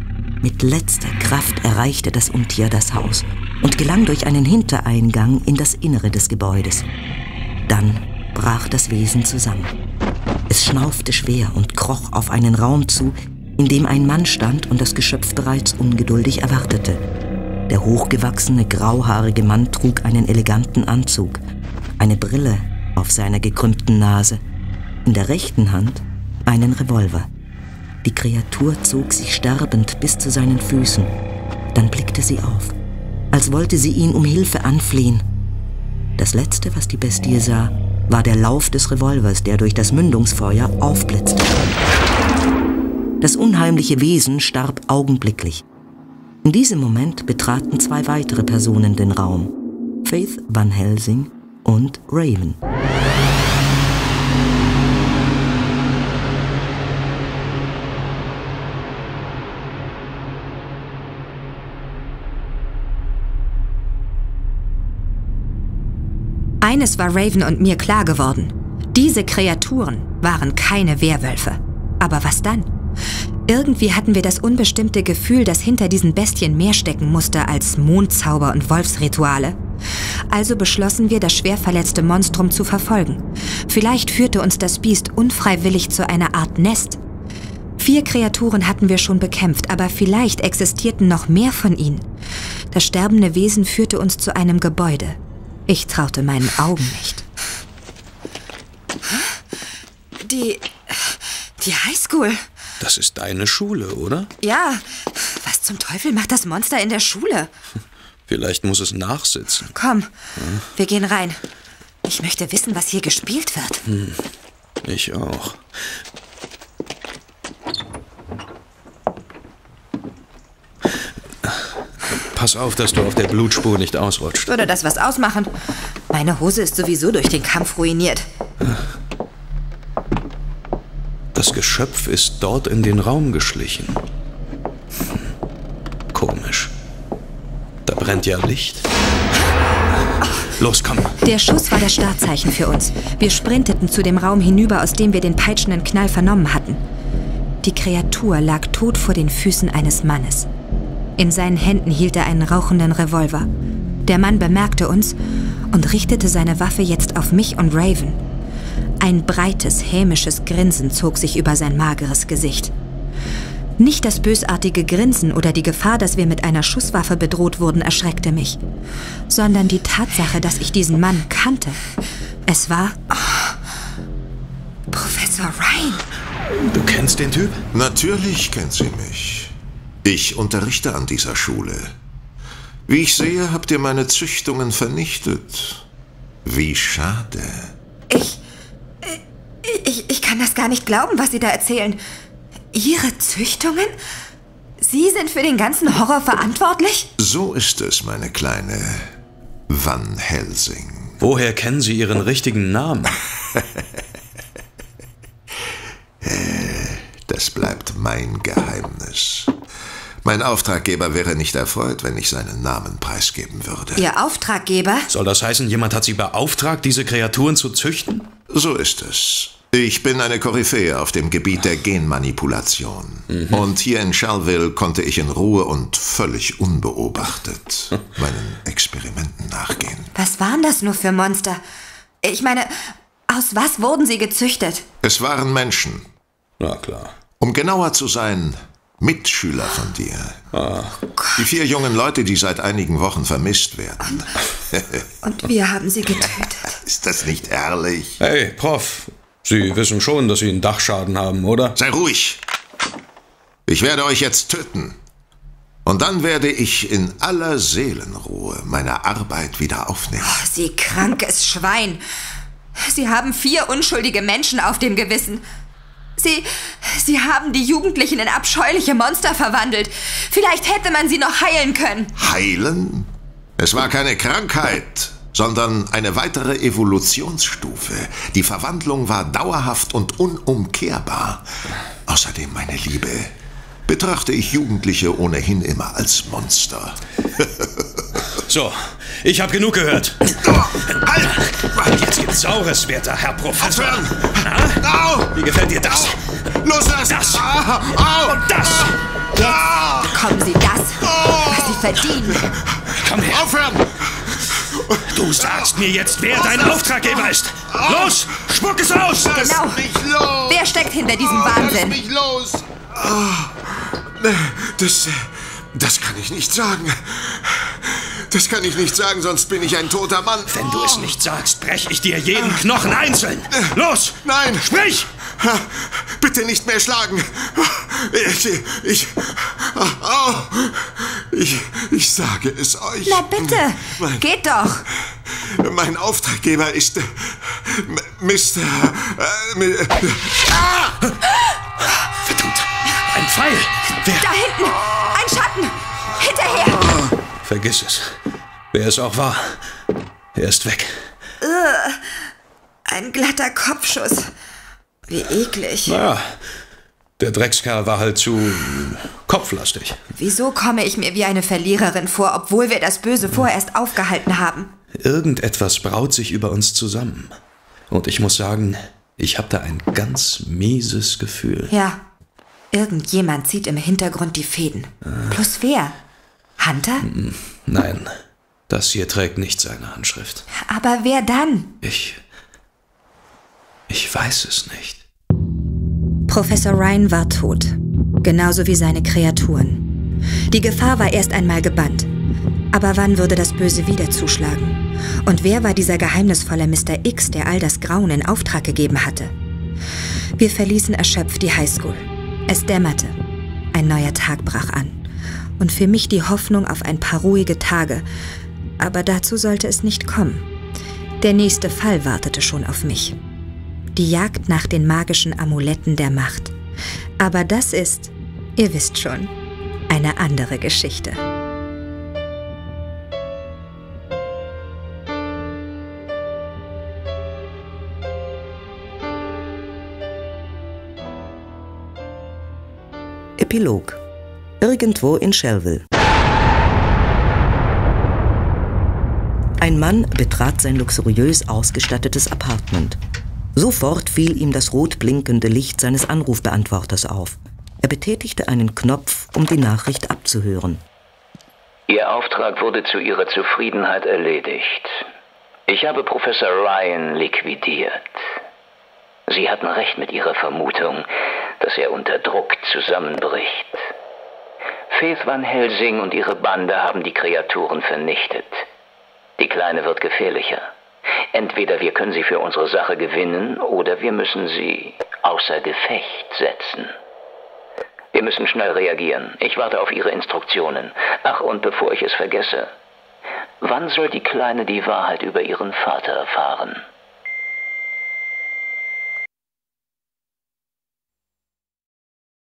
Mit letzter Kraft erreichte das Untier das Haus und gelang durch einen Hintereingang in das Innere des Gebäudes. Dann brach das Wesen zusammen. Es schnaufte schwer und kroch auf einen Raum zu, in dem ein Mann stand und das Geschöpf bereits ungeduldig erwartete. Der hochgewachsene, grauhaarige Mann trug einen eleganten Anzug, eine Brille auf seiner gekrümmten Nase, in der rechten Hand einen Revolver. Die Kreatur zog sich sterbend bis zu seinen Füßen. Dann blickte sie auf, als wollte sie ihn um Hilfe anflehen. Das Letzte, was die Bestie sah, war der Lauf des Revolvers, der durch das Mündungsfeuer aufblitzte. Das unheimliche Wesen starb augenblicklich. In diesem Moment betraten zwei weitere Personen den Raum. Faith Van Helsing und Raven. Eines war Raven und mir klar geworden. Diese Kreaturen waren keine Werwölfe. Aber was dann? Irgendwie hatten wir das unbestimmte Gefühl, dass hinter diesen Bestien mehr stecken musste als Mondzauber und Wolfsrituale. Also beschlossen wir, das schwer verletzte Monstrum zu verfolgen. Vielleicht führte uns das Biest unfreiwillig zu einer Art Nest. Vier Kreaturen hatten wir schon bekämpft, aber vielleicht existierten noch mehr von ihnen. Das sterbende Wesen führte uns zu einem Gebäude. Ich traute meinen Augen nicht. Die. Die Highschool. Das ist deine Schule, oder? Ja. Was zum Teufel macht das Monster in der Schule? Vielleicht muss es nachsitzen. Komm, wir gehen rein. Ich möchte wissen, was hier gespielt wird. Hm, ich auch. Pass auf, dass du auf der Blutspur nicht ausrutscht. Würde das was ausmachen? Meine Hose ist sowieso durch den Kampf ruiniert. Das Geschöpf ist dort in den Raum geschlichen. Komisch. Da brennt ja Licht. Los, komm. Der Schuss war das Startzeichen für uns. Wir sprinteten zu dem Raum hinüber, aus dem wir den peitschenden Knall vernommen hatten. Die Kreatur lag tot vor den Füßen eines Mannes. In seinen Händen hielt er einen rauchenden Revolver. Der Mann bemerkte uns und richtete seine Waffe jetzt auf mich und Raven. Ein breites, hämisches Grinsen zog sich über sein mageres Gesicht. Nicht das bösartige Grinsen oder die Gefahr, dass wir mit einer Schusswaffe bedroht wurden, erschreckte mich, sondern die Tatsache, dass ich diesen Mann kannte. Es war Professor Ryan. Du kennst den Typ? Natürlich kennt sie mich. Ich unterrichte an dieser Schule. Wie ich sehe, habt ihr meine Züchtungen vernichtet. Wie schade. Ich, ich kann das gar nicht glauben, was Sie da erzählen. Ihre Züchtungen? Sie sind für den ganzen Horror verantwortlich? So ist es, meine kleine Van Helsing. Woher kennen Sie Ihren richtigen Namen? <laughs> Das bleibt mein Geheimnis. Mein Auftraggeber wäre nicht erfreut, wenn ich seinen Namen preisgeben würde. Ihr Auftraggeber? Soll das heißen, jemand hat Sie beauftragt, diese Kreaturen zu züchten? So ist es. Ich bin eine Koryphäe auf dem Gebiet der Genmanipulation. Und hier in Charleville konnte ich in Ruhe und völlig unbeobachtet <laughs> meinen Experimenten nachgehen. Was waren das nur für Monster? Ich meine, aus was wurden sie gezüchtet? Es waren Menschen. Na klar. Um genauer zu sein, Mitschüler von dir. Ah. Die vier jungen Leute, die seit einigen Wochen vermisst werden. <laughs> Und wir haben sie getötet. Ist das nicht herrlich? Hey, Prof. Sie wissen schon, dass Sie einen Dachschaden haben, oder? Sei ruhig. Ich werde euch jetzt töten. Und dann werde ich in aller Seelenruhe meine Arbeit wieder aufnehmen. Oh, Sie krankes Schwein. Sie haben vier unschuldige Menschen auf dem Gewissen. Sie, Sie haben die Jugendlichen in abscheuliche Monster verwandelt. Vielleicht hätte man sie noch heilen können. Heilen? Es war keine Krankheit, sondern eine weitere Evolutionsstufe. Die Verwandlung war dauerhaft und unumkehrbar. Außerdem, meine Liebe, betrachte ich Jugendliche ohnehin immer als Monster. <laughs> So, ich habe genug gehört. Halt! Jetzt gibt's Saures, werter Herr Professor. Au! Wie gefällt dir das? Loslassen! Das! Au! Und das! Jetzt bekommen Sie das, was Sie verdienen. Komm her! Aufhören! Du sagst mir jetzt, wer dein Auftraggeber ist. Los, spuck es aus! Genau. Mich los! Wer steckt hinter diesem Lass Wahnsinn? mich los! Das, das kann ich nicht sagen. Das kann ich nicht sagen, sonst bin ich ein toter Mann. Wenn du es nicht sagst, brech ich dir jeden Knochen einzeln. Los! Nein! Sprich! Bitte nicht mehr schlagen. Ich, ich, ich, ich sage es euch. Na bitte, Mein, geht doch. mein Auftraggeber ist äh, M- Mr. Äh, mi- ah! Verdammt! Ein Pfeil! Wer? Da hinten, ein Schatten. Hinterher. Vergiss es. Wer es auch war, er ist weg. Ein glatter Kopfschuss. Wie eklig. Naja, der Dreckskerl war halt zu kopflastig. Wieso komme ich mir wie eine Verliererin vor, obwohl wir das Böse vorerst aufgehalten haben? Irgendetwas braut sich über uns zusammen. Und ich muss sagen, ich habe da ein ganz mieses Gefühl. Ja, irgendjemand zieht im Hintergrund die Fäden. Plus wer? Hunter? Nein, das hier trägt nicht seine Handschrift. Aber wer dann? Ich. Ich weiß es nicht. Professor Ryan war tot. Genauso wie seine Kreaturen. Die Gefahr war erst einmal gebannt. Aber wann würde das Böse wieder zuschlagen? Und wer war dieser geheimnisvolle Mr. X, der all das Grauen in Auftrag gegeben hatte? Wir verließen erschöpft die Highschool. Es dämmerte. Ein neuer Tag brach an und für mich die Hoffnung auf ein paar ruhige Tage, aber dazu sollte es nicht kommen. Der nächste Fall wartete schon auf mich. Die Jagd nach den magischen Amuletten der Macht. Aber das ist, ihr wisst schon, eine andere Geschichte. Epilog Irgendwo in Shellville. Ein Mann betrat sein luxuriös ausgestattetes Apartment. Sofort fiel ihm das rot blinkende Licht seines Anrufbeantworters auf. Er betätigte einen Knopf, um die Nachricht abzuhören. Ihr Auftrag wurde zu Ihrer Zufriedenheit erledigt. Ich habe Professor Ryan liquidiert. Sie hatten recht mit Ihrer Vermutung, dass er unter Druck zusammenbricht. Faith Van Helsing und ihre Bande haben die Kreaturen vernichtet. Die Kleine wird gefährlicher. Entweder wir können sie für unsere Sache gewinnen oder wir müssen sie außer Gefecht setzen. Wir müssen schnell reagieren. Ich warte auf Ihre Instruktionen. Ach, und bevor ich es vergesse, wann soll die Kleine die Wahrheit über ihren Vater erfahren?